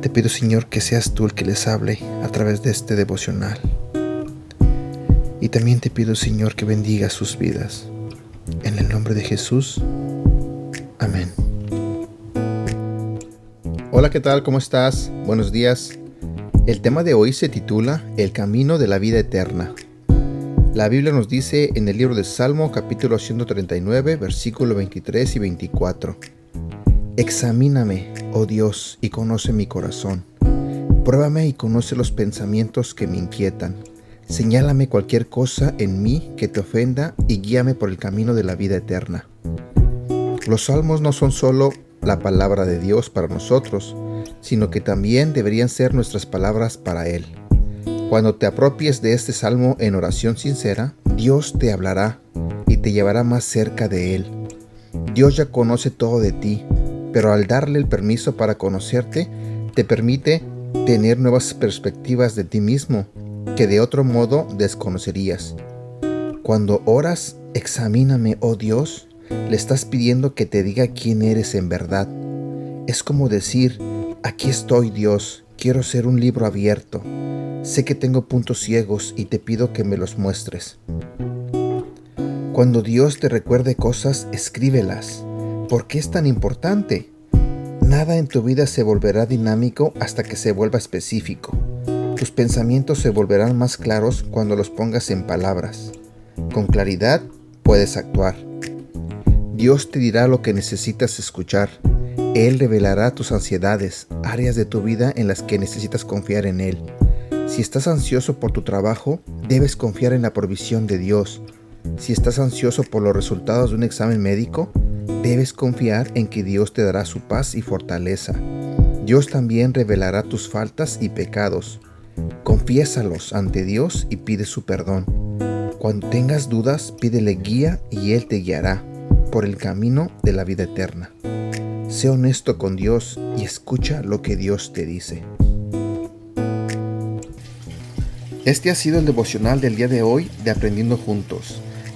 Te pido, Señor, que seas tú el que les hable a través de este devocional. Y también te pido, Señor, que bendiga sus vidas. En el nombre de Jesús. Amén. Hola, ¿qué tal? ¿Cómo estás? Buenos días. El tema de hoy se titula El camino de la vida eterna. La Biblia nos dice en el libro de Salmo capítulo 139 versículo 23 y 24. Examíname, oh Dios, y conoce mi corazón. Pruébame y conoce los pensamientos que me inquietan. Señálame cualquier cosa en mí que te ofenda y guíame por el camino de la vida eterna. Los salmos no son solo la palabra de Dios para nosotros, sino que también deberían ser nuestras palabras para Él. Cuando te apropies de este salmo en oración sincera, Dios te hablará y te llevará más cerca de Él. Dios ya conoce todo de ti, pero al darle el permiso para conocerte, te permite tener nuevas perspectivas de ti mismo que de otro modo desconocerías. Cuando oras, examíname, oh Dios, le estás pidiendo que te diga quién eres en verdad. Es como decir, aquí estoy Dios, quiero ser un libro abierto. Sé que tengo puntos ciegos y te pido que me los muestres. Cuando Dios te recuerde cosas, escríbelas. ¿Por qué es tan importante? Nada en tu vida se volverá dinámico hasta que se vuelva específico. Tus pensamientos se volverán más claros cuando los pongas en palabras. Con claridad puedes actuar. Dios te dirá lo que necesitas escuchar. Él revelará tus ansiedades, áreas de tu vida en las que necesitas confiar en Él. Si estás ansioso por tu trabajo, debes confiar en la provisión de Dios. Si estás ansioso por los resultados de un examen médico, debes confiar en que Dios te dará su paz y fortaleza. Dios también revelará tus faltas y pecados. Confiésalos ante Dios y pide su perdón. Cuando tengas dudas, pídele guía y Él te guiará por el camino de la vida eterna. Sé honesto con Dios y escucha lo que Dios te dice. Este ha sido el devocional del día de hoy de Aprendiendo Juntos.